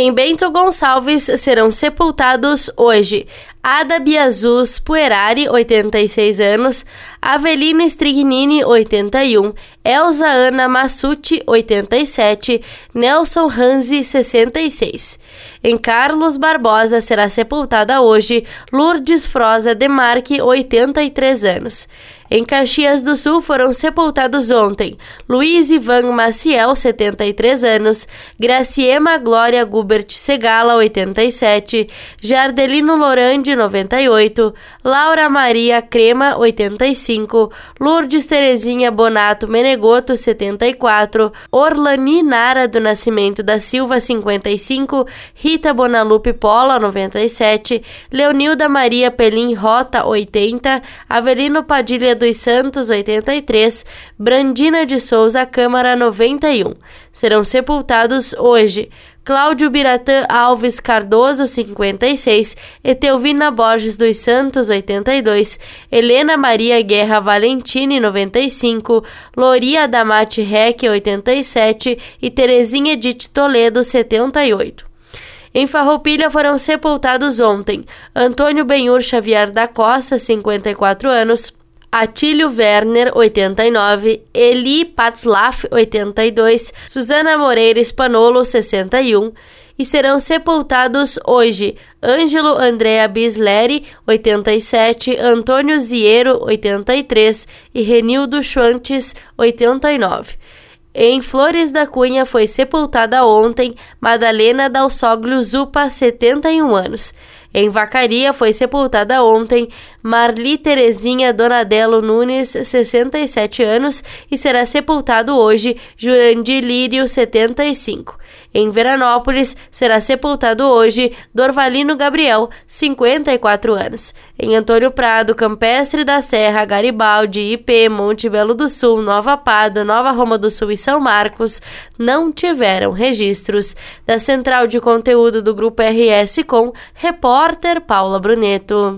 Em Bento Gonçalves serão sepultados hoje Ada Biazus Puerari, 86 anos, Avelino Strignini, 81, Elza Ana Massucci, 87, Nelson Hanzi, 66. Em Carlos Barbosa será sepultada hoje Lourdes Froza Demarque, 83 anos. Em Caxias do Sul foram sepultados ontem Luiz Ivan Maciel, 73 anos, Graciema Glória Gubert Segala, 87, Jardelino Lorandi, 98, Laura Maria Crema, 85, Lourdes Terezinha Bonato Menegoto, 74, Orlani Nara do Nascimento da Silva, 55, Rita Bonalupe Pola, 97, Leonilda Maria Pelim Rota, 80, Avelino Padilha dos Santos, 83, Brandina de Souza Câmara, 91. Serão sepultados hoje Cláudio Biratã Alves Cardoso, 56, Etelvina Borges dos Santos, 82, Helena Maria Guerra Valentini, 95, Loria Damate Rec, 87 e Terezinha Edith Toledo, 78. Em Farroupilha foram sepultados ontem Antônio Benhur Xavier da Costa, 54 anos, Atílio Werner, 89, Eli Patzlaff, 82, Susana Moreira Spanolo, 61, e serão sepultados hoje Ângelo Andrea Bisleri, 87, Antônio Ziero, 83 e Renildo Schwantes, 89. Em Flores da Cunha foi sepultada ontem Madalena Dalsoglio Zupa, 71 anos. Em Vacaria foi sepultada ontem Marli Terezinha Donadelo Nunes, 67 anos, e será sepultado hoje Jurandir Lírio, 75. Em Veranópolis será sepultado hoje Dorvalino Gabriel, 54 anos. Em Antônio Prado, Campestre da Serra, Garibaldi, IP, Monte Belo do Sul, Nova Pada, Nova Roma do Sul e São Marcos não tiveram registros. Da Central de Conteúdo do Grupo RS com repórter Paula Bruneto.